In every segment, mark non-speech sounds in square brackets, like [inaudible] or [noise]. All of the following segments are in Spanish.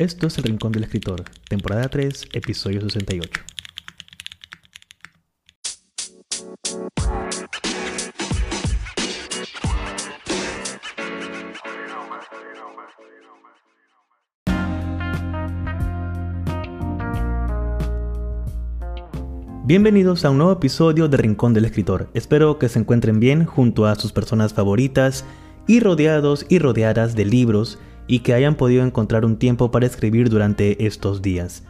Esto es El Rincón del Escritor, temporada 3, episodio 68. Bienvenidos a un nuevo episodio de Rincón del Escritor. Espero que se encuentren bien junto a sus personas favoritas y rodeados y rodeadas de libros y que hayan podido encontrar un tiempo para escribir durante estos días.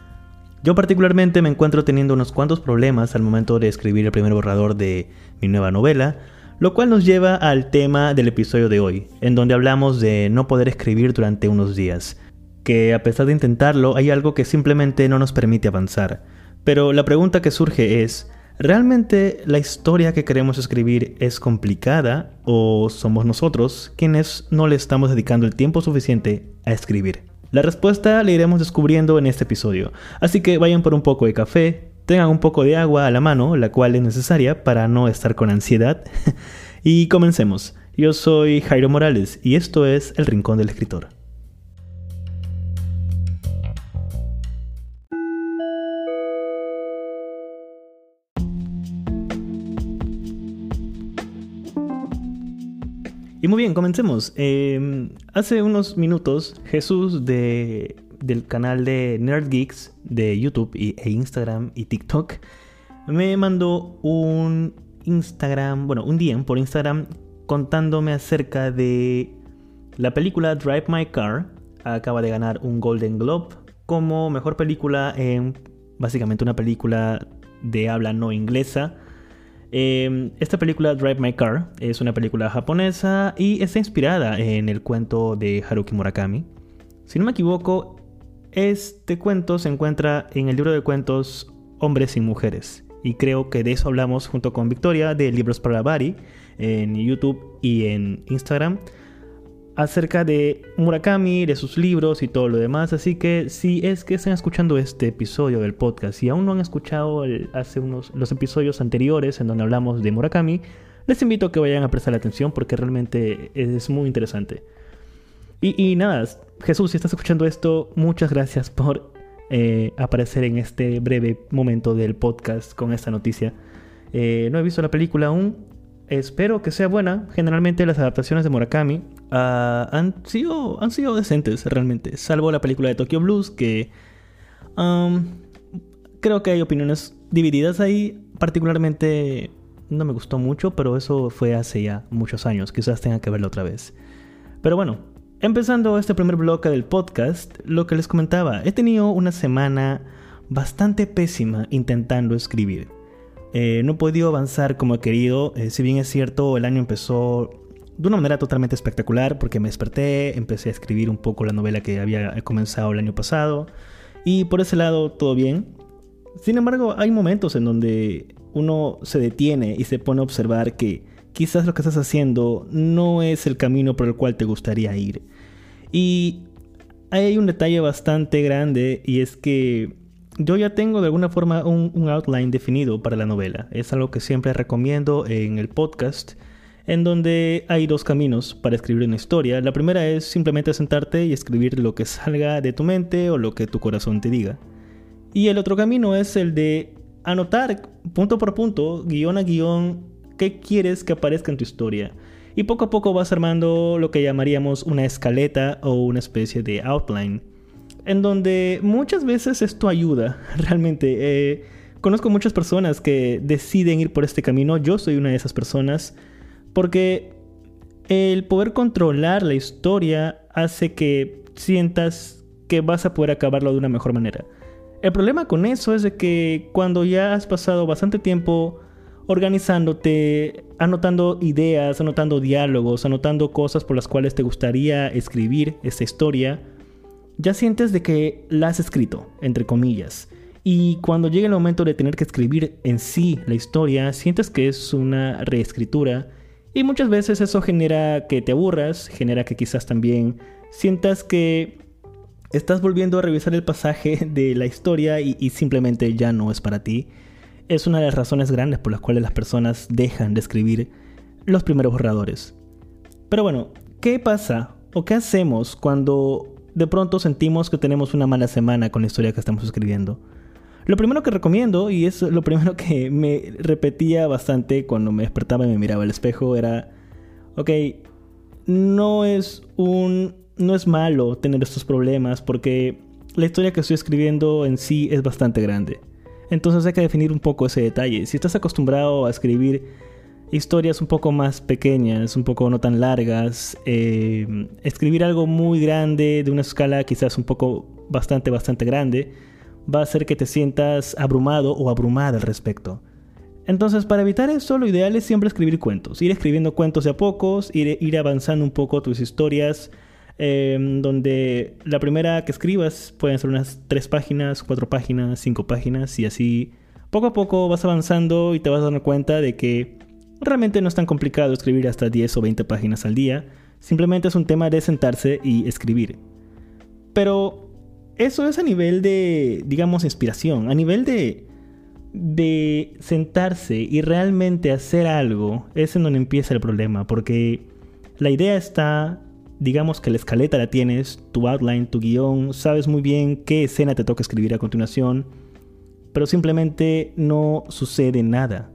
Yo particularmente me encuentro teniendo unos cuantos problemas al momento de escribir el primer borrador de mi nueva novela, lo cual nos lleva al tema del episodio de hoy, en donde hablamos de no poder escribir durante unos días, que a pesar de intentarlo hay algo que simplemente no nos permite avanzar. Pero la pregunta que surge es, ¿Realmente la historia que queremos escribir es complicada o somos nosotros quienes no le estamos dedicando el tiempo suficiente a escribir? La respuesta la iremos descubriendo en este episodio, así que vayan por un poco de café, tengan un poco de agua a la mano, la cual es necesaria para no estar con ansiedad, [laughs] y comencemos. Yo soy Jairo Morales y esto es El Rincón del Escritor. Y muy bien, comencemos. Em, hace unos minutos, Jesús de, del canal de Nerd Geeks de YouTube y, e Instagram y TikTok me mandó un Instagram, bueno, un DM por Instagram contándome acerca de la película Drive My Car. Acaba de ganar un Golden Globe como mejor película en básicamente una película de habla no inglesa Em, esta película Drive My Car es una película japonesa y está inspirada en el cuento de Haruki Murakami. Si no me equivoco, este cuento se encuentra en el libro de cuentos Hombres y Mujeres. Y creo que de eso hablamos junto con Victoria de Libros para Bari en YouTube y en Instagram acerca de Murakami, de sus libros y todo lo demás. Así que si es que están escuchando este episodio del podcast y aún no han escuchado hace unos, los episodios anteriores en donde hablamos de Murakami, les invito a que vayan a prestar atención porque realmente es muy interesante. Y, nada, Jesús, si estás escuchando esto, muchas gracias por eh, aparecer en este breve momento del podcast con esta noticia. Eh, no he visto la película aún, espero que sea buena. Generalmente las adaptaciones de Murakami ah, han, sido, han sido decentes realmente, salvo la película de Tokyo Blues, que creo que hay opiniones divididas ahí. Particularmente no me gustó mucho, pero eso fue hace ya muchos años, quizás tenga que verlo otra vez. Pero bueno, empezando este primer bloque del podcast, lo que les comentaba, he tenido una semana bastante pésima intentando escribir. Eh, no he podido avanzar como he querido. Eh, si bien es cierto, el año empezó de una manera totalmente espectacular porque me desperté, empecé a escribir un poco la novela que había comenzado el año pasado y por ese lado todo bien. Sin embargo, hay momentos en donde uno se detiene y se pone a observar que quizás lo que estás haciendo no es el camino por el cual te gustaría ir. Y hay un detalle bastante grande y es que yo ya tengo de alguna forma un, outline definido para la novela. Es algo que siempre recomiendo en el podcast, en donde hay dos caminos para escribir una historia. La primera es simplemente sentarte y escribir lo que salga de tu mente o lo que tu corazón te diga. Y el otro camino es el de anotar punto por punto, guion a guion, qué quieres que aparezca en tu historia. Y poco a poco vas armando lo que llamaríamos una escaleta o una especie de outline en donde muchas veces esto ayuda, [laughs] realmente. Eh, conozco muchas personas que deciden ir por este camino, yo soy una de esas personas, porque el poder controlar la historia hace que sientas que vas a poder acabarlo de una mejor manera. El problema con eso es de que cuando ya has pasado bastante tiempo organizándote, anotando ideas, anotando diálogos, anotando cosas por las cuales te gustaría escribir esta historia, ya sientes de que la has escrito, entre comillas. Y cuando llega el momento de tener que escribir en sí la historia, sientes que es una reescritura. Y muchas veces eso genera que te aburras, genera que quizás también sientas que estás volviendo a revisar el pasaje [laughs] de la historia y, y simplemente ya no es para ti. Es una de las razones grandes por las cuales las personas dejan de escribir los primeros borradores. Pero bueno, ¿qué pasa o qué hacemos cuando de pronto sentimos que tenemos una mala semana con la historia que estamos escribiendo. Lo primero que recomiendo, y es lo primero que me repetía bastante cuando me despertaba y me miraba al espejo, era, ok, no es un... no es malo tener estos problemas porque la historia que estoy escribiendo en sí es bastante grande. Entonces hay que definir un poco ese detalle. Si estás acostumbrado a escribir historias un poco más pequeñas, un poco no tan largas, eh, escribir algo muy grande, de una escala quizás un poco bastante, bastante grande, va a hacer que te sientas abrumado o abrumada al respecto. Entonces, para evitar eso, lo ideal es siempre escribir cuentos, ir escribiendo cuentos de a pocos, ir, avanzando un poco tus historias, Em, donde la primera que escribas pueden ser unas tres páginas, cuatro páginas, cinco páginas y así poco a poco vas avanzando y te vas dando cuenta de que realmente no es tan complicado escribir hasta 10 o 20 páginas al día, simplemente es un tema de sentarse y escribir. Pero eso es a nivel de, digamos, inspiración, a nivel de, de sentarse y realmente hacer algo, es en donde empieza el problema, porque la idea está digamos que la escaleta la tienes, tu outline, tu guion, sabes muy bien qué escena te toca escribir a continuación, pero simplemente no sucede nada.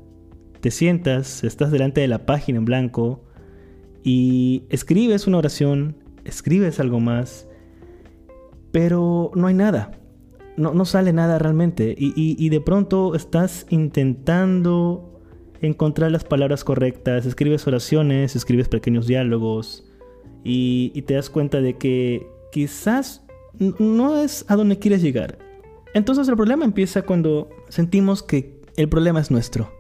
Te sientas, estás delante de la página en blanco y escribes una oración, escribes algo más, pero no hay nada. No, no sale nada realmente. Y, y de pronto estás intentando encontrar las palabras correctas, escribes oraciones, escribes pequeños diálogos, y, te das cuenta de que quizás no es a donde quieres llegar. Entonces el problema empieza cuando sentimos que el problema es nuestro,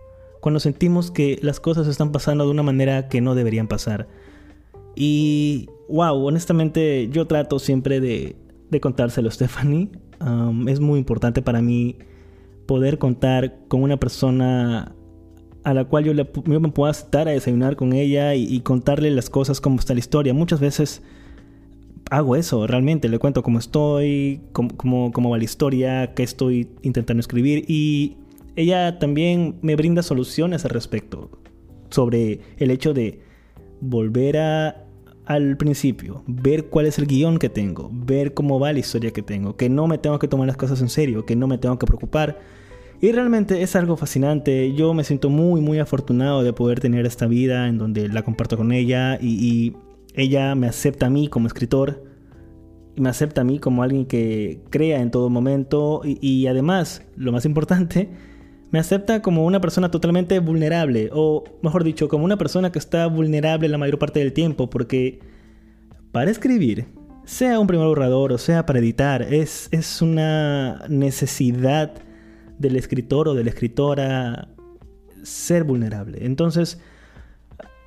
cuando sentimos que las cosas están pasando de una manera que no deberían pasar. Y wow, honestamente yo trato siempre de, de contárselo a Stephanie. Es muy importante para mí poder contar con una persona a la cual yo, le, me pueda estar a desayunar con ella y, contarle las cosas, cómo está la historia. Muchas veces hago eso, realmente le cuento cómo estoy, cómo, cómo, va la historia, qué estoy intentando escribir y ella también me brinda soluciones al respecto sobre el hecho de volver a, al principio, ver cuál es el guion que tengo, ver cómo va la historia que tengo, que no me tengo que tomar las cosas en serio, que no me tengo que preocupar y realmente es algo fascinante. Yo me siento muy, muy afortunado de poder tener esta vida en donde la comparto con ella y, ella me acepta a mí como escritor y me acepta a mí como alguien que crea en todo momento y, además, lo más importante, me acepta como una persona totalmente vulnerable o, mejor dicho, como una persona que está vulnerable la mayor parte del tiempo porque para escribir, sea un primer borrador o sea para editar, es, es una necesidad del escritor o de la escritora ser vulnerable. Entonces,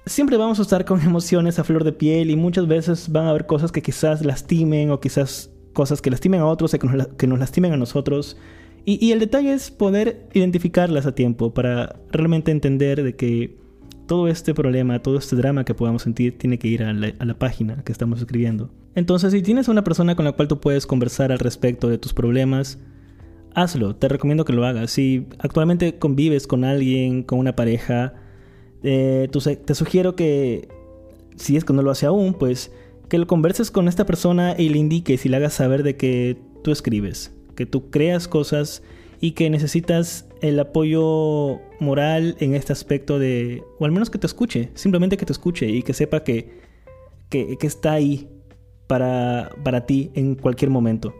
siempre vamos a estar con [laughs] emociones a flor de piel y muchas veces van a haber cosas que quizás lastimen o quizás cosas que lastimen a otros o que nos, lastimen a nosotros. Y, el detalle es poder identificarlas a tiempo para realmente entender de que todo este problema, todo este drama que podamos sentir tiene que ir a la, página que estamos escribiendo. Entonces, si tienes una persona con la cual tú puedes conversar al respecto de tus problemas, hazlo, te recomiendo que lo hagas. Si actualmente convives con alguien, con una pareja, eh, te sugiero que, si es que no lo hace aún, pues que lo converses con esta persona y le indiques y le hagas saber de que tú escribes, que tú creas cosas y que necesitas el apoyo moral en este aspecto de, o al menos que te escuche, simplemente que te escuche y que sepa que, que, está ahí para, para ti en cualquier momento.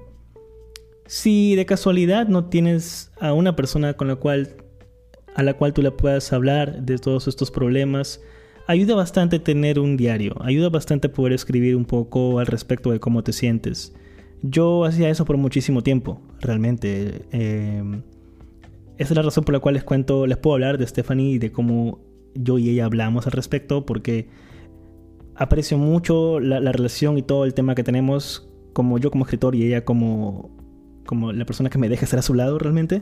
Si de casualidad no tienes a una persona con la cual a la cual tú le puedas hablar de todos estos problemas, ayuda bastante tener un diario, ayuda bastante poder escribir un poco al respecto de cómo te sientes. Yo hacía eso por muchísimo tiempo, realmente. Em, esa es la razón por la cual les cuento, les puedo hablar de Stephanie y de cómo yo y ella hablamos al respecto, porque aprecio mucho la, la relación y todo el tema que tenemos, como yo como escritor y ella como como la persona que me deja estar a su lado realmente,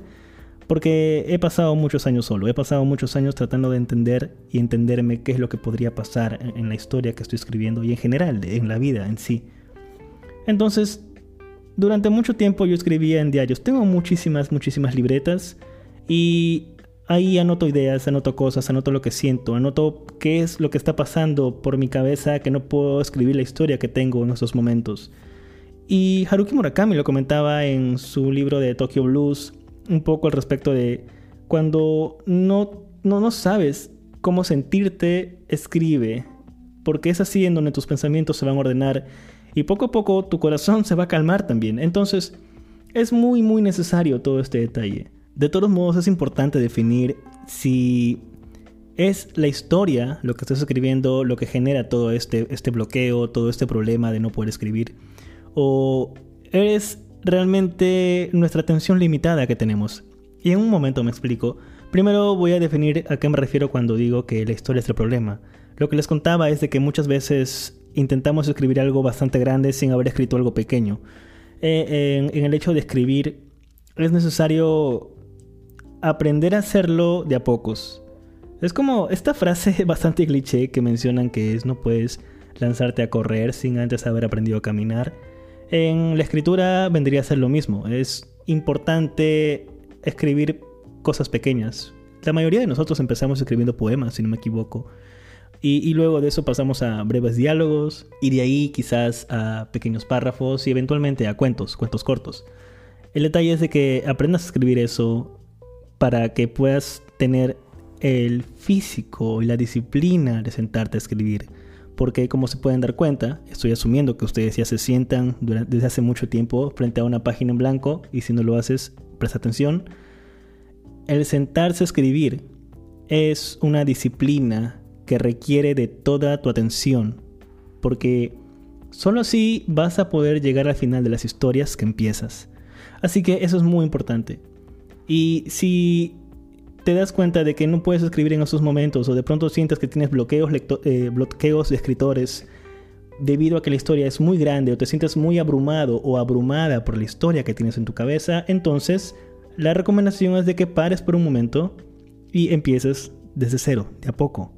porque he pasado muchos años solo, he pasado muchos años tratando de entender y entenderme qué es lo que podría pasar en, la historia que estoy escribiendo y en general en la vida en sí. Entonces, durante mucho tiempo yo escribía en diarios, tengo muchísimas, muchísimas libretas y ahí anoto ideas, anoto cosas, anoto lo que siento, anoto qué es lo que está pasando por mi cabeza que no puedo escribir la historia que tengo en esos momentos. Y Haruki Murakami lo comentaba en su libro de Tokyo Blues, un poco al respecto de cuando no, no, no sabes cómo sentirte, escribe, porque es así en donde tus pensamientos se van a ordenar y poco a poco tu corazón se va a calmar también. Entonces, es muy, muy necesario todo este detalle. De todos modos, es importante definir si es la historia lo que estás escribiendo lo que genera todo este, este bloqueo, todo este problema de no poder escribir, o es realmente nuestra atención limitada que tenemos. Y en un momento me explico. Primero voy a definir a qué me refiero cuando digo que la historia es el problema. Lo que les contaba es de que muchas veces intentamos escribir algo bastante grande sin haber escrito algo pequeño. Eh, en, el hecho de escribir es necesario aprender a hacerlo de a pocos. Es como esta frase [laughs] bastante cliché que mencionan que es no puedes lanzarte a correr sin antes haber aprendido a caminar. En la escritura vendría a ser lo mismo. Es importante escribir cosas pequeñas. La mayoría de nosotros empezamos escribiendo poemas, si no me equivoco. Y, luego de eso pasamos a breves diálogos y de ahí quizás a pequeños párrafos y eventualmente a cuentos, cuentos cortos. El detalle es de que aprendas a escribir eso para que puedas tener el físico y la disciplina de sentarte a escribir. Porque como se pueden dar cuenta, estoy asumiendo que ustedes ya se sientan desde hace mucho tiempo frente a una página en blanco y si no lo haces, presta atención. El sentarse a escribir es una disciplina que requiere de toda tu atención, porque solo así vas a poder llegar al final de las historias que empiezas. Así que eso es muy importante. Y si te das cuenta de que no puedes escribir en esos momentos o de pronto sientes que tienes bloqueos, eh, bloqueos de escritores debido a que la historia es muy grande o te sientes muy abrumado o abrumada por la historia que tienes en tu cabeza, entonces la recomendación es de que pares por un momento y empieces desde cero, de a poco.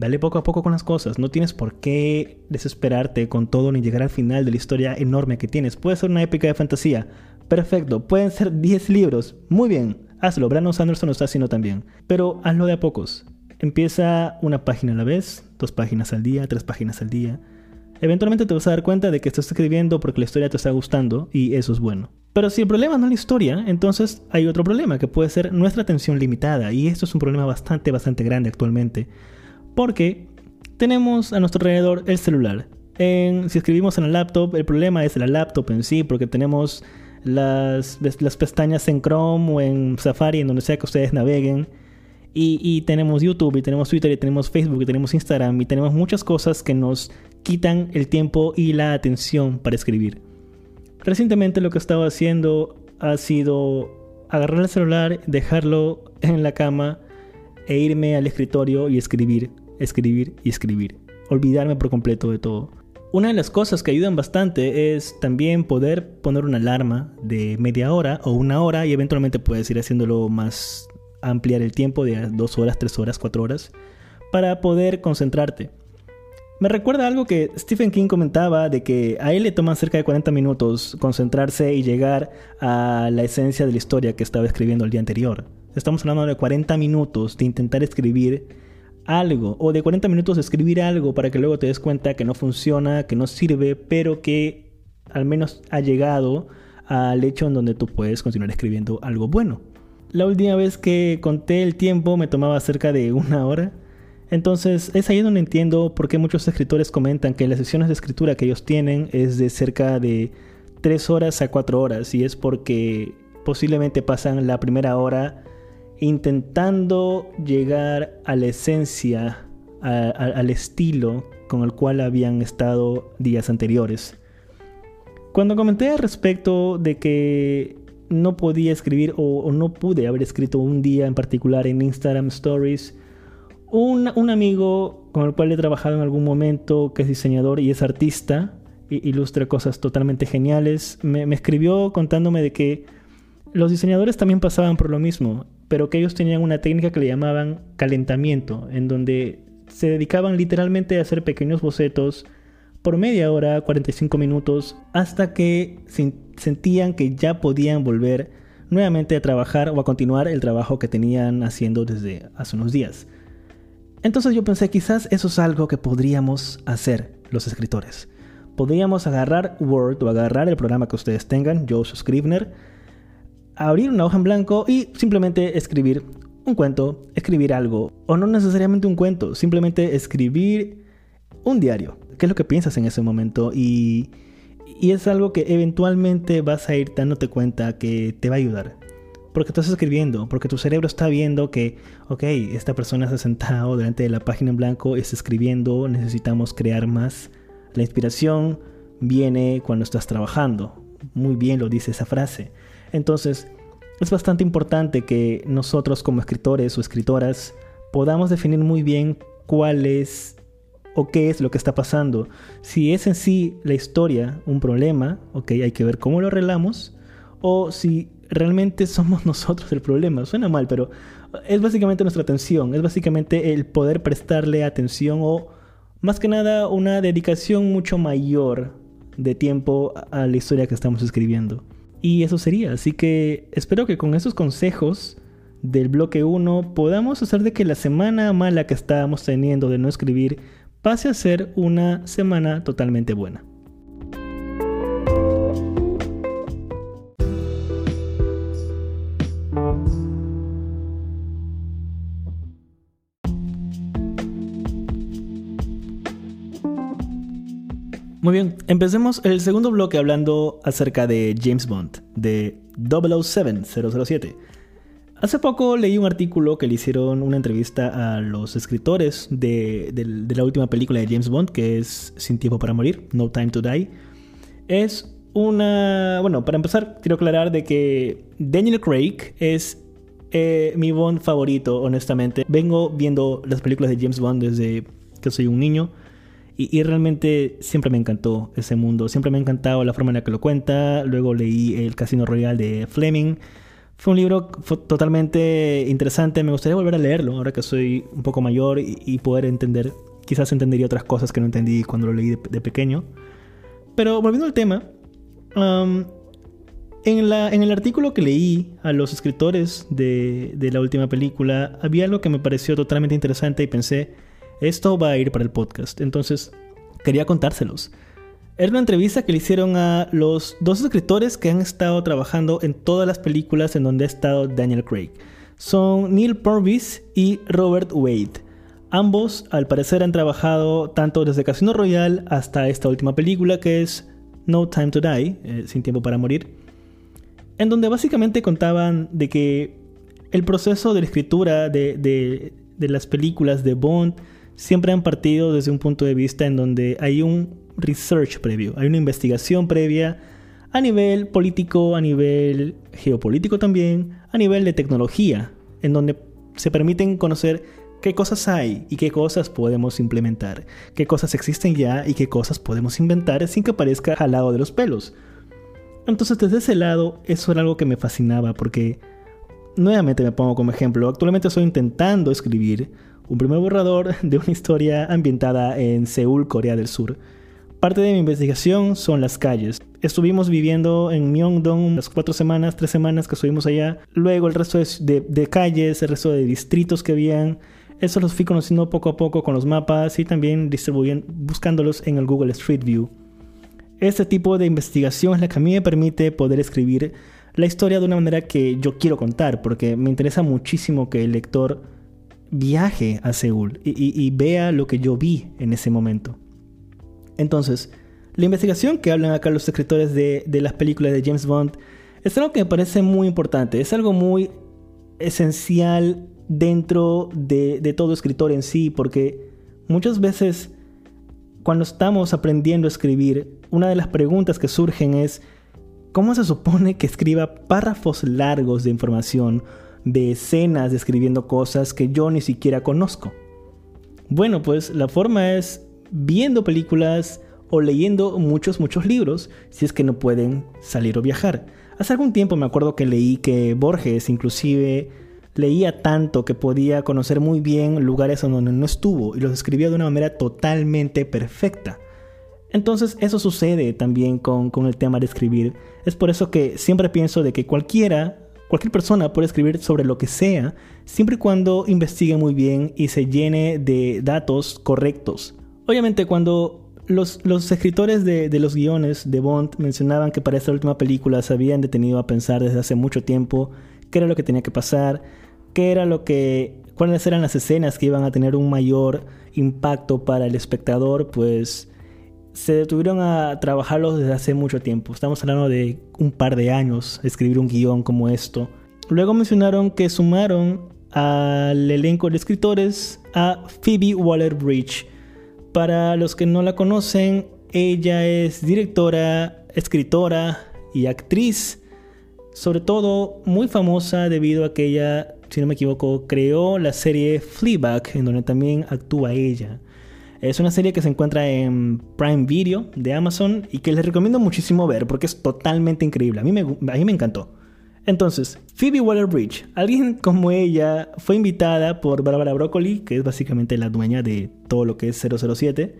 Dale poco a poco con las cosas, no tienes por qué desesperarte con todo ni llegar al final de la historia enorme que tienes. Puede ser una épica de fantasía, perfecto, pueden ser 10 libros, muy bien, hazlo, Brandon Sanderson lo está haciendo también, pero hazlo de a pocos. Empieza una página a la vez, dos páginas al día, tres páginas al día. Eventualmente te vas a dar cuenta de que estás escribiendo porque la historia te está gustando y eso es bueno. Pero si el problema no es la historia, entonces hay otro problema que puede ser nuestra atención limitada y esto es un problema bastante, bastante grande actualmente. Porque tenemos a nuestro alrededor el celular. Si escribimos en el laptop, el problema es la laptop en sí, porque tenemos las, pestañas en Chrome o en Safari, en donde sea que ustedes naveguen. Y, y, tenemos YouTube, y tenemos Twitter, y tenemos Facebook, y tenemos Instagram, y tenemos muchas cosas que nos quitan el tiempo y la atención para escribir. Recientemente lo que he estado haciendo ha sido agarrar el celular, dejarlo en la cama e irme al escritorio y escribir escribir y escribir. Olvidarme por completo de todo. Una de las cosas que ayudan bastante es también poder poner una alarma de media hora o una hora y eventualmente puedes ir haciéndolo más ampliar el tiempo de dos horas, tres horas, cuatro horas para poder concentrarte. Me recuerda algo que Stephen King comentaba de que a él le toman cerca de 40 minutos concentrarse y llegar a la esencia de la historia que estaba escribiendo el día anterior. Estamos hablando de 40 minutos de intentar escribir algo o de 40 minutos escribir algo para que luego te des cuenta que no funciona, que no sirve, pero que al menos ha llegado al hecho en donde tú puedes continuar escribiendo algo bueno. La última vez que conté el tiempo me tomaba cerca de una hora. Entonces es ahí donde entiendo por qué muchos escritores comentan que las sesiones de escritura que ellos tienen es de cerca de 3 horas a 4 horas y es porque posiblemente pasan la primera hora intentando llegar a la esencia, al estilo con el cual habían estado días anteriores. Cuando comenté al respecto de que no podía escribir o, no pude haber escrito un día en particular en Instagram Stories, un, amigo con el cual he trabajado en algún momento, que es diseñador y es artista, ilustra cosas totalmente geniales, me escribió contándome de que los diseñadores también pasaban por lo mismo pero que ellos tenían una técnica que le llamaban calentamiento, en donde se dedicaban literalmente a hacer pequeños bocetos por media hora, 45 minutos, hasta que sentían que ya podían volver nuevamente a trabajar o a continuar el trabajo que tenían haciendo desde hace unos días. Entonces yo pensé, quizás eso es algo que podríamos hacer los escritores. podríamos agarrar Word o agarrar el programa que ustedes tengan, Joseph Scrivener, abrir una hoja en blanco y simplemente escribir un cuento, escribir algo, o no necesariamente un cuento, simplemente escribir un diario. ¿Qué es lo que piensas en ese momento? Y, y es algo que eventualmente vas a ir dándote cuenta que te va a ayudar. Porque estás escribiendo, porque tu cerebro está viendo que, ok, esta persona se ha sentado delante de la página en blanco, está escribiendo, necesitamos crear más. La inspiración viene cuando estás trabajando. Muy bien lo dice esa frase. Entonces, es bastante importante que nosotros como escritores o escritoras podamos definir muy bien cuál es o qué es lo que está pasando. Si es en sí la historia un problema, ok, hay que ver cómo lo arreglamos, o si realmente somos [laughs] nosotros el problema. Suena mal, pero es básicamente nuestra atención, es básicamente el poder prestarle atención o más que nada una dedicación mucho mayor de tiempo a la historia que estamos escribiendo. Y eso sería, así que espero que con esos consejos del bloque 1 podamos hacer de que la semana mala que estábamos teniendo de no escribir pase a ser una semana totalmente buena. Muy bien, empecemos el segundo bloque hablando acerca de James Bond, de 007, 007. Hace poco leí un artículo que le hicieron una entrevista a los escritores de, de, la última película de James Bond, que es Sin Tiempo para Morir, No Time to Die. Es una... Bueno, para empezar, quiero aclarar de que Daniel Craig es eh, mi Bond favorito, honestamente. Vengo viendo las películas de James Bond desde que soy un niño. Y, realmente siempre me encantó ese mundo, siempre me ha encantado la forma en la que lo cuenta. Luego leí El Casino Royal de Fleming. Fue un libro totalmente interesante, me gustaría volver a leerlo ahora que soy un poco mayor y, poder entender, quizás entendería otras cosas que no entendí cuando lo leí de, pequeño. Pero volviendo al tema, en, la, en, el artículo que leí a los escritores de, de la última película, había algo que me pareció totalmente interesante y pensé, esto va a ir para el podcast. Entonces, quería contárselos. Era una entrevista que le hicieron a los dos escritores que han estado trabajando en todas las películas en donde ha estado Daniel Craig. Son Neil Purvis y Robert Wade. Ambos, al parecer, han trabajado tanto desde Casino Royale hasta esta última película que es No Time to Die, eh, Sin Tiempo para Morir, en donde básicamente contaban de que el proceso de la escritura de, de las películas de Bond siempre han partido desde un punto de vista en donde hay un research previo, hay una investigación previa a nivel político, a nivel geopolítico también, a nivel de tecnología, en donde se permiten conocer qué cosas hay y qué cosas podemos implementar, qué cosas existen ya y qué cosas podemos inventar sin que parezca jalado de los pelos. Entonces desde ese lado eso era algo que me fascinaba porque nuevamente me pongo como ejemplo, actualmente estoy intentando escribir un primer borrador [laughs] de una historia ambientada en Seúl, Corea del Sur. Parte de mi investigación son las calles. Estuvimos viviendo en Myeongdong las cuatro semanas, tres semanas que estuvimos allá. Luego el resto de, calles, el resto de distritos que habían. Eso los fui conociendo poco a poco con los mapas y también distribuyendo, buscándolos en el Google Street View. Este tipo de investigación es la que a mí me permite poder escribir la historia de una manera que yo quiero contar, porque me interesa muchísimo que el lector viaje a Seúl y, vea lo que yo vi en ese momento. Entonces, la investigación que hablan acá los escritores de, las películas de James Bond es algo que me parece muy importante, es algo muy esencial dentro de, todo escritor en sí, porque muchas veces cuando estamos aprendiendo a escribir, una de las preguntas que surgen es, ¿cómo se supone que escriba párrafos largos de información de escenas describiendo cosas que yo ni siquiera conozco. Bueno, pues la forma es viendo películas o leyendo muchos, muchos libros si es que no pueden salir o viajar. Hace algún tiempo me acuerdo que leí que Borges inclusive leía tanto que podía conocer muy bien lugares donde no estuvo y los escribía de una manera totalmente perfecta. Entonces eso sucede también con, con el tema de escribir. Es por eso que siempre pienso de que cualquiera Cualquier persona puede escribir sobre lo que sea, siempre y cuando investigue muy bien y se llene de datos correctos. Obviamente cuando los, escritores de, de, los guiones de Bond mencionaban que para esta última película se habían detenido a pensar desde hace mucho tiempo qué era lo que tenía que pasar, qué era lo que, cuáles eran las escenas que iban a tener un mayor impacto para el espectador, pues se detuvieron a trabajarlos desde hace mucho tiempo. Estamos hablando de un par de años escribir un guion como esto. Luego mencionaron que sumaron al elenco de escritores a Phoebe Waller-Bridge. Para los que no la conocen, ella es directora, escritora y actriz. Sobre todo muy famosa debido a que ella, si no me equivoco, creó la serie Fleabag, en donde también actúa ella. Es una serie que se encuentra en Prime Video de Amazon y que les recomiendo muchísimo ver porque es totalmente increíble. A mí me, a mí me encantó. Entonces, Phoebe Waller-Bridge, alguien [laughs] como ella, fue invitada por Barbara Broccoli, que es básicamente la dueña de todo lo que es 007,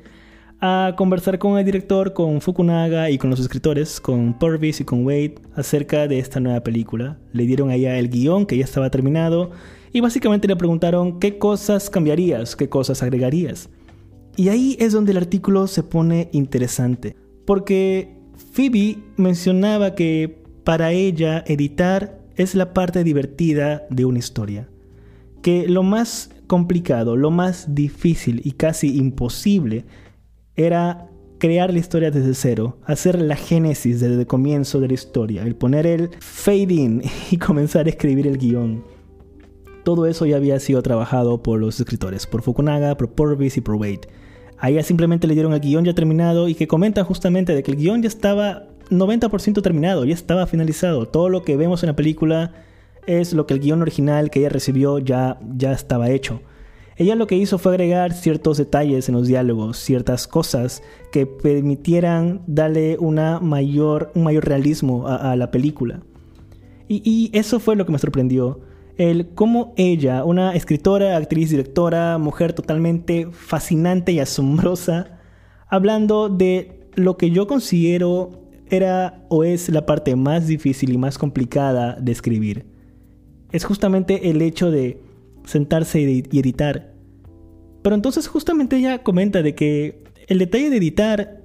a conversar con el director, con Fukunaga y con los escritores, con Purvis y con Wade, acerca de esta nueva película. Le dieron a el guion, que ya estaba terminado, y básicamente le preguntaron qué cosas cambiarías, qué cosas agregarías. Y ahí es donde el artículo se pone interesante, porque Phoebe mencionaba que para ella editar es la parte divertida de una historia, que lo más complicado, lo más difícil y casi imposible era crear la historia desde cero, hacer la génesis desde el comienzo de la historia, el poner el fade in [laughs] y comenzar a escribir el guion. Todo eso ya había sido trabajado por los escritores, por Fukunaga, por Purvis y por Wade. A ella simplemente le dieron el guion ya terminado y que comenta justamente de que el guion ya estaba 90% terminado, ya estaba finalizado. Todo lo que vemos en la película es lo que el guion original que ella recibió ya, ya estaba hecho. Ella lo que hizo fue agregar ciertos detalles en los diálogos, ciertas cosas que permitieran darle una mayor, un mayor realismo a, la película. Y, y, eso fue lo que me sorprendió el cómo ella, una escritora, actriz, directora, mujer totalmente fascinante y asombrosa, hablando de lo que yo considero era o es la parte más difícil y más complicada de escribir. Es justamente el hecho de sentarse y editar. Pero entonces justamente ella comenta de que el detalle de editar,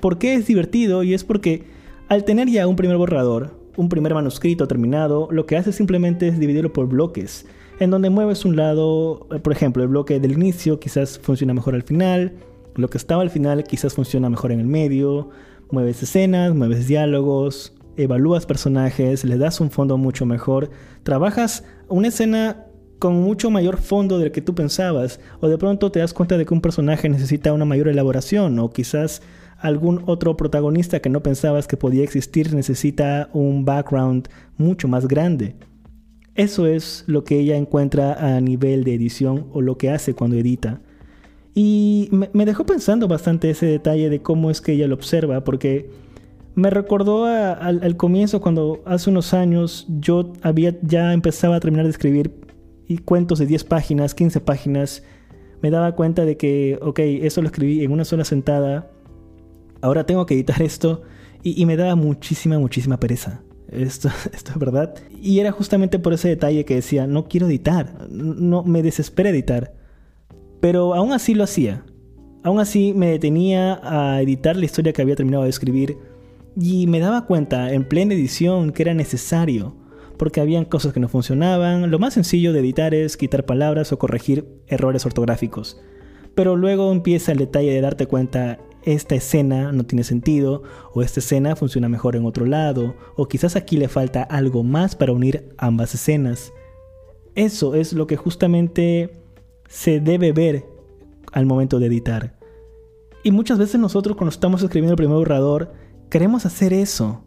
¿por qué es divertido? Y es porque al tener ya un primer borrador, un primer manuscrito terminado, lo que hace simplemente es dividirlo por bloques, en donde mueves un lado, eh, por ejemplo, el bloque del inicio quizás funciona mejor al final, lo que estaba al final quizás funciona mejor en el medio, mueves escenas, mueves diálogos, evalúas personajes, le das un fondo mucho mejor, trabajas una escena con mucho mayor fondo del que tú pensabas, o de pronto te das cuenta de que un personaje necesita una mayor elaboración, o quizás algún otro protagonista que no pensabas que podía existir necesita un background mucho más grande. Eso es lo que ella encuentra a nivel de edición o lo que hace cuando edita. Y me, dejó pensando bastante ese detalle de cómo es que ella lo observa, porque me recordó al, comienzo cuando hace unos años yo había ya empezaba a terminar de escribir y cuentos de 10 páginas, 15 páginas. Me daba cuenta de que, ok, eso lo escribí en una sola sentada ahora tengo que editar esto y, me daba muchísima, muchísima pereza. Esto, [laughs] esto es verdad. Y era justamente por ese detalle que decía, no quiero editar, no me desespera editar. Pero aún así lo hacía. Aún así me detenía a editar la historia que había terminado de escribir y me daba cuenta en plena edición que era necesario, porque habían cosas que no funcionaban. Lo más sencillo de editar es quitar palabras o corregir errores ortográficos. Pero luego empieza el detalle de darte cuenta esta escena no tiene sentido, o esta escena funciona mejor en otro lado, o quizás aquí le falta algo más para unir ambas escenas. Eso es lo que justamente se debe ver al momento de editar. Y muchas veces nosotros cuando estamos escribiendo el primer borrador, queremos hacer eso.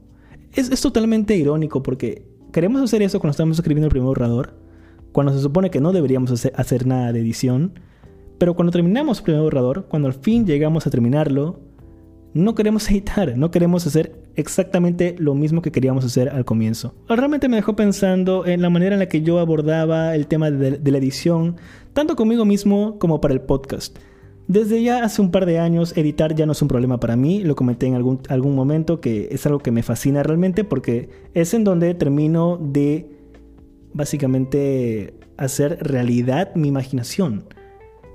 Es, totalmente irónico porque queremos hacer eso cuando estamos escribiendo el primer borrador, cuando se supone que no deberíamos hacer nada de edición, pero cuando terminamos el primer borrador, cuando al fin llegamos a terminarlo, no queremos [laughs] editar, no queremos hacer exactamente lo mismo que queríamos hacer al comienzo. Realmente me dejó pensando en la manera en la que yo abordaba el tema de, la edición, tanto conmigo mismo como para el podcast. Desde ya hace un par de años editar ya no es un problema para mí, lo comenté en algún, algún momento que es algo que me fascina realmente porque es en donde termino de básicamente hacer realidad mi imaginación.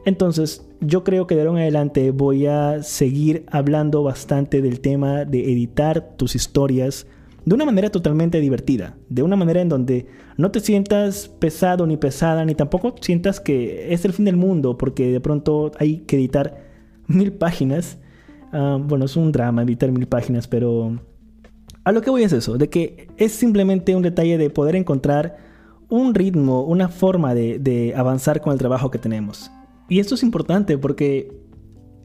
Entonces, yo creo que de ahora en adelante voy a seguir hablando bastante del tema de editar tus historias de una manera totalmente divertida, de una manera en donde no te sientas pesado ni pesada, ni tampoco sientas que es el fin del mundo, porque de pronto hay que editar mil páginas. Ah, bueno, es un drama editar mil páginas, pero a lo que voy es eso, de que es simplemente un detalle de poder encontrar un ritmo, una forma de, de avanzar con el trabajo que tenemos. Y esto es importante porque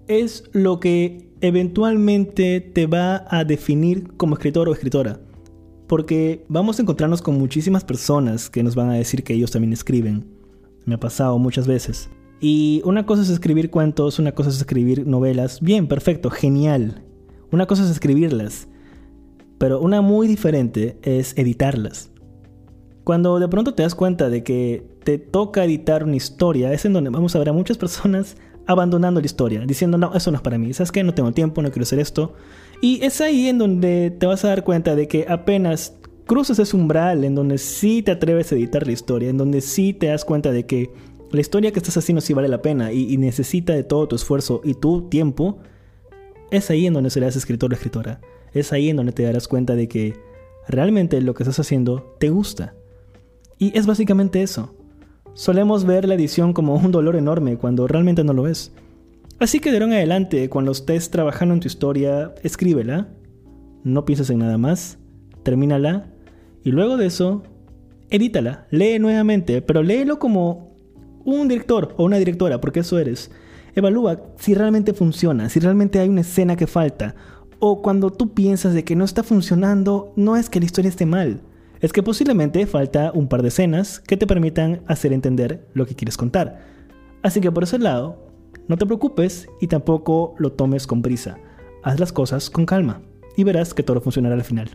es lo que eventualmente te va a definir como escritor o escritora. Porque vamos a encontrarnos con muchísimas personas que nos van a decir que ellos también escriben. Me ha pasado muchas veces. Y una cosa es escribir cuentos, una cosa es escribir novelas. Bien, perfecto, genial. Una cosa es escribirlas. Pero una muy diferente es editarlas. Cuando de pronto te das cuenta de que toca editar una historia, es en donde vamos a ver a muchas personas abandonando la historia, diciendo, no, eso no es para mí, ¿sabes qué? No tengo tiempo, no quiero hacer esto. Y es ahí en donde te vas a dar cuenta de que apenas cruzas ese umbral, en donde sí te atreves a editar la historia, en donde sí te das cuenta de que la historia que estás haciendo sí vale la pena y, y necesita de todo tu esfuerzo y tu tiempo, es ahí en donde serás escritor o escritora. Es ahí en donde te darás cuenta de que realmente lo que estás haciendo te gusta. Y es básicamente eso. Solemos ver la edición como un dolor enorme cuando realmente no lo es. Así que de ahora en adelante, cuando estés trabajando en tu historia, escríbela, no pienses en nada más, termínala y luego de eso, edítala, lee nuevamente, pero léelo como un director o una directora, porque eso eres. Evalúa si realmente funciona, si realmente hay una escena que falta, o cuando tú piensas de que no está funcionando, no es que la historia esté mal, es que posiblemente falta un par de escenas que te permitan hacer entender lo que quieres contar. Así que por ese lado, no te preocupes y tampoco lo tomes con prisa. Haz las cosas con calma y verás que todo funcionará al final.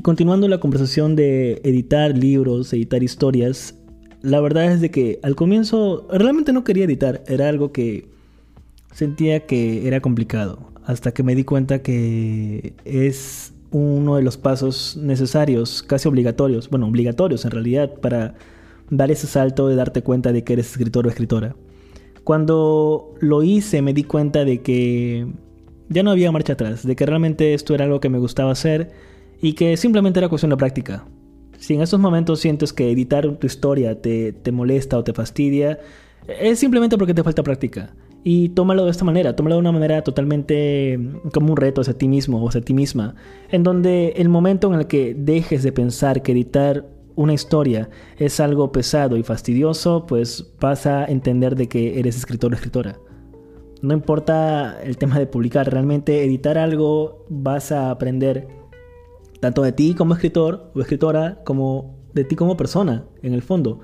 Y continuando la conversación de editar libros, editar historias, la verdad es de que al comienzo realmente no quería editar, era algo que sentía que era complicado, hasta que me di cuenta que es uno de los pasos necesarios, casi obligatorios, bueno, obligatorios en realidad, para dar ese salto de darte cuenta de que eres escritor o escritora. Cuando lo hice me di cuenta de que ya no había marcha atrás, de que realmente esto era algo que me gustaba hacer y que simplemente era cuestión de práctica. Si en estos momentos sientes que editar tu historia te, te molesta o te fastidia, es simplemente porque te falta práctica. Y tómalo de esta manera, tómalo de una manera totalmente mm, como un reto hacia ti mismo o hacia ti misma, en donde el momento en el que dejes de pensar que editar una historia es algo pesado y fastidioso, pues vas a entender de que eres escritor o escritora. No importa el tema de publicar, realmente editar algo vas a aprender tanto de ti como escritor o escritora, como de ti como persona, en el fondo.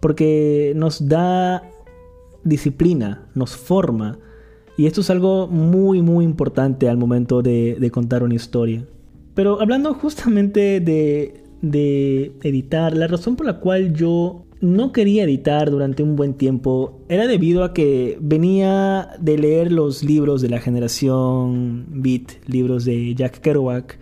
Porque nos da disciplina, nos forma. Y esto es algo muy, muy importante al momento de, contar una historia. Pero hablando justamente de, de editar, la razón por la cual yo no quería editar durante un buen tiempo era debido a que venía de leer los libros de la generación Beat, libros de Jack Kerouac,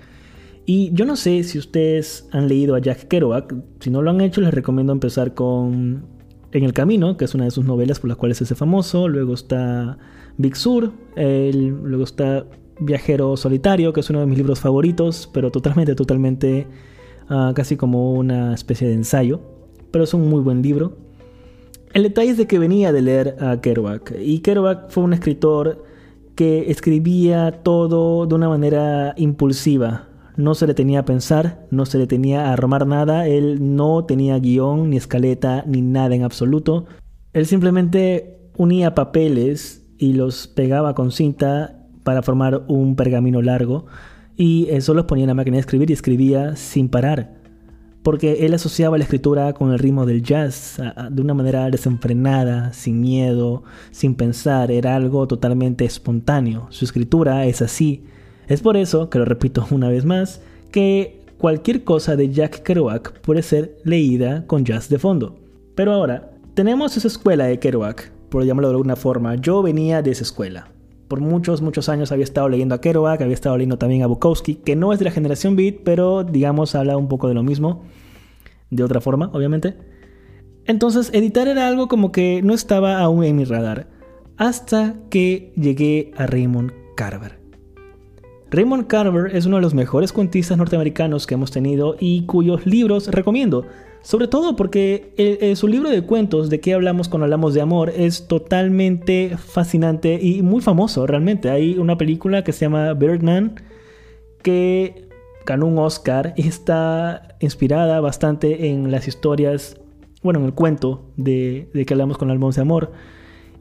y yo no sé si ustedes han leído a Jack Kerouac, si no lo han hecho les recomiendo empezar con En el Camino, que es una de sus novelas por las cuales es famoso, luego está Big Sur, luego está Viajero Solitario, que es uno de mis libros favoritos, pero totalmente, totalmente ah, casi como una especie de ensayo, pero es un muy buen libro. El detalle es de que venía de leer a Kerouac, y Kerouac fue un escritor que escribía todo de una manera impulsiva, no se le tenía a pensar, no se le tenía a armar nada, él no tenía guion, ni escaleta, ni nada en absoluto. Él simplemente unía papeles y los pegaba con cinta para formar un pergamino largo y eso los ponía en la máquina de escribir y escribía sin parar. Porque él asociaba la escritura con el ritmo del jazz, de una manera desenfrenada, sin miedo, sin pensar, era algo totalmente espontáneo. Su escritura es así, es por eso, que lo repito una vez más, que cualquier cosa de Jack Kerouac puede ser leída con jazz de fondo. Pero ahora, tenemos esa escuela de Kerouac, por llamarlo de alguna forma. Yo venía de esa escuela. Por muchos, muchos años había estado leyendo a Kerouac, había estado leyendo también a Bukowski, que no es de la generación Beat, pero digamos habla un poco de lo mismo, de otra forma, obviamente. Entonces, editar era algo como que no estaba aún en mi radar, hasta que llegué a Raymond Carver. Raymond Carver es uno de los mejores cuentistas norteamericanos que hemos tenido y cuyos libros recomiendo. Sobre todo porque eh, eh, su libro de cuentos de qué hablamos cuando hablamos de amor es totalmente fascinante y muy famoso realmente. Hay una película que se llama Birdman que ganó un Oscar y está inspirada bastante en las historias, bueno, en el cuento de, de que hablamos con hablamos de amor.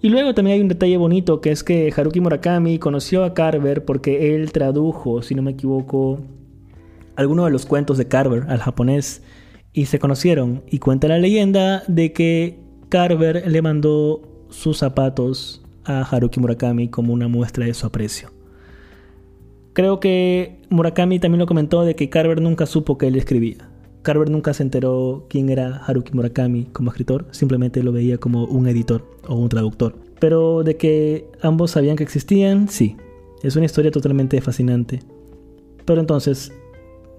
Y luego también hay un detalle bonito que es que Haruki Murakami conoció a Carver porque él tradujo, si no me equivoco, algunos de los cuentos de Carver al japonés y se conocieron. Y cuenta la leyenda de que Carver le mandó sus zapatos a Haruki Murakami como una muestra de su aprecio. Creo que Murakami también lo comentó de que Carver nunca supo que él escribía. Carver nunca se enteró quién era Haruki Murakami como escritor, simplemente lo veía como un editor o un traductor. Pero de que ambos sabían que existían, sí. Es una historia totalmente fascinante. Pero entonces,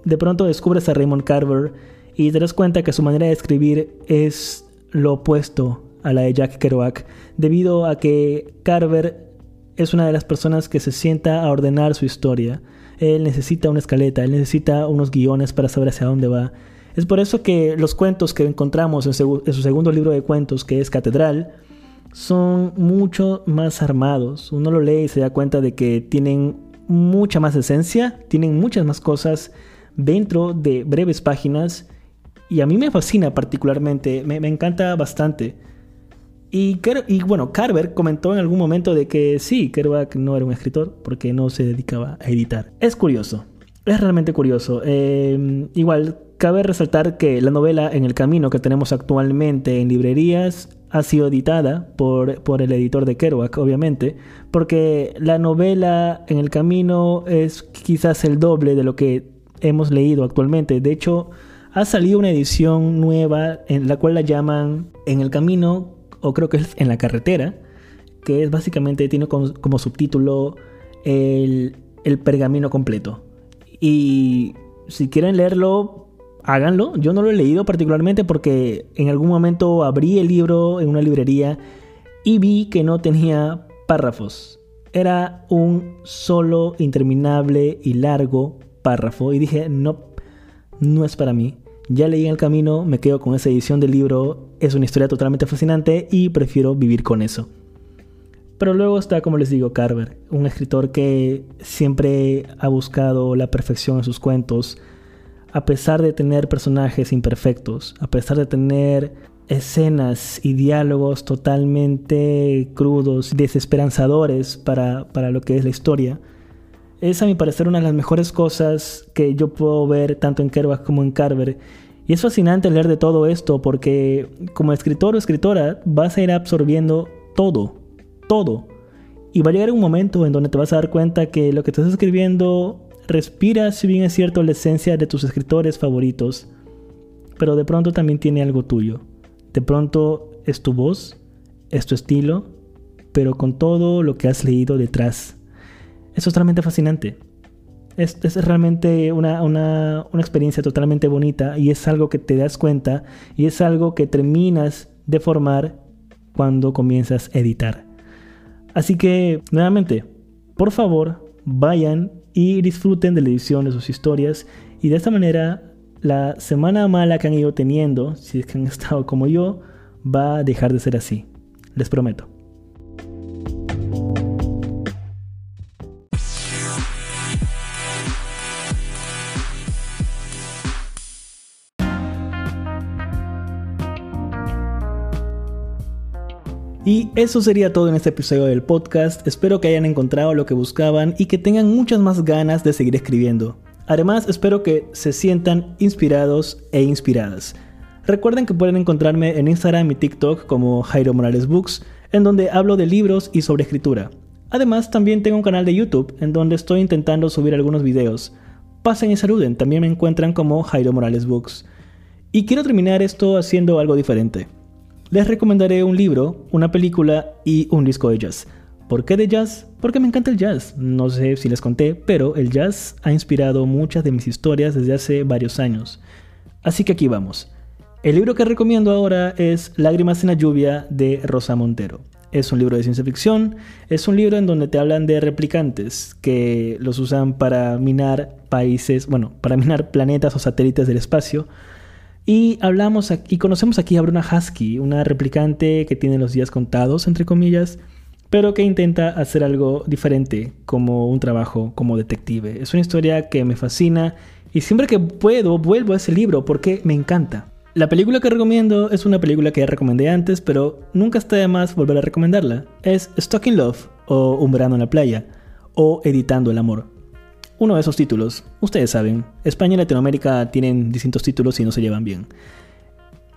de pronto descubres a Raymond Carver y te das cuenta que su manera de escribir es lo opuesto a la de Jack Kerouac, debido a que Carver es una de las personas que se sienta a ordenar su historia. Él necesita una escaleta, él necesita unos guiones para saber hacia dónde va. Es por eso que los cuentos que encontramos en, su segundo libro de cuentos, que es Catedral, son mucho más armados. Uno lo lee y se da cuenta de que tienen mucha más esencia, tienen muchas más cosas dentro de breves páginas y a mí me fascina particularmente, me, encanta bastante. Y, y, bueno, Carver comentó en algún momento de que sí, Kerouac no era un escritor porque no se dedicaba a editar. Es curioso, es realmente curioso. Eh, igual, cabe resaltar que la novela En el Camino que tenemos actualmente en librerías ha sido editada por, por el editor de Kerouac, obviamente, porque la novela En el Camino es quizás el doble de lo que hemos leído actualmente. De hecho, ha salido una edición nueva en la cual la llaman En el camino, o creo que es En la carretera, que es básicamente, tiene como, subtítulo el, el pergamino completo. Y si quieren leerlo, háganlo. Yo no lo he leído particularmente porque en algún momento abrí el libro en una librería y vi que no tenía párrafos. Era un solo interminable y largo párrafo y dije, no, no es para mí. Ya leí en el camino, me quedo con esa edición del libro, es una historia totalmente fascinante y prefiero vivir con eso. Pero luego está, como les digo, Carver, un escritor que siempre ha buscado la perfección en sus cuentos, a pesar de tener personajes imperfectos, a pesar de tener escenas y diálogos totalmente crudos, desesperanzadores para, para lo que es la historia. Es a mi parecer una de las mejores cosas que yo puedo ver tanto en Kerouac como en Carver. Y es fascinante leer de todo esto porque como escritor o escritora vas a ir absorbiendo todo, todo. Y va a llegar un momento en donde te vas a dar cuenta que lo que estás escribiendo respira, si bien es cierto, la esencia de tus escritores favoritos, pero de pronto también tiene algo tuyo. De pronto es tu voz, es tu estilo, pero con todo lo que has leído detrás. Es realmente fascinante. Es, realmente una, una, experiencia totalmente bonita y es algo que te das cuenta y es algo que terminas de formar cuando comienzas a editar. Así que, nuevamente, por favor, vayan y disfruten de la edición de sus historias y de esta manera la semana mala que han ido teniendo, si es que han [laughs] estado como yo, va a dejar de ser así. Les prometo. Y eso sería todo en este episodio del podcast. Espero que hayan encontrado lo que buscaban y que tengan muchas más ganas de seguir escribiendo. Además, espero que se sientan inspirados e inspiradas. Recuerden que pueden encontrarme en Instagram y TikTok como Jairo Morales Books, en donde hablo de libros y sobre escritura. Además, también tengo un canal de YouTube en donde estoy intentando subir algunos videos. Pasen y saluden, también me encuentran como Jairo Morales Books. Y quiero terminar esto haciendo algo diferente. Les recomendaré un libro, una película y un disco de jazz. ¿Por qué de jazz? Porque me encanta el jazz. No sé si les conté, pero el jazz ha inspirado muchas de mis historias desde hace varios años. Así que aquí vamos. El libro que recomiendo ahora es Lágrimas en la lluvia de Rosa Montero. Es un libro de ciencia ficción, es un libro en donde te hablan de replicantes que los usan para minar países, bueno, para minar planetas o satélites del espacio. Y hablamos y conocemos aquí a Bruna Husky, una replicante que tiene los días contados, entre comillas, pero que intenta hacer algo diferente como un trabajo como detective. Es una historia que me fascina y siempre que puedo vuelvo a ese libro porque me encanta. La película que recomiendo es una película que ya recomendé antes, pero nunca está de más volver a recomendarla. Es Stuck in Love o Un verano en la playa o Editando el amor. Uno de esos títulos, ustedes saben, España y Latinoamérica tienen distintos títulos y no se llevan bien.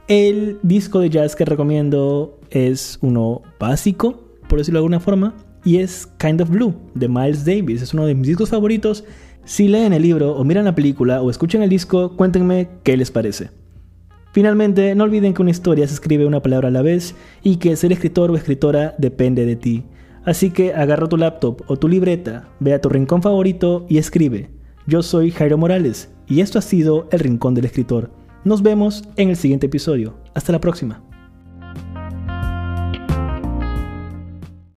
El disco de jazz que recomiendo es uno básico, por decirlo de alguna forma, y es Kind of Blue de Miles Davis. Es uno de mis discos favoritos. Si leen el libro o miran la película o escuchan el disco, cuéntenme qué les parece. Finalmente, no olviden que una historia se escribe una palabra a la vez y que ser escritor o escritora depende de ti. Así que agarra tu laptop o tu libreta, ve a tu rincón favorito y escribe. Yo soy Jairo Morales y esto ha sido El Rincón del Escritor. Nos vemos en el siguiente episodio. Hasta la próxima.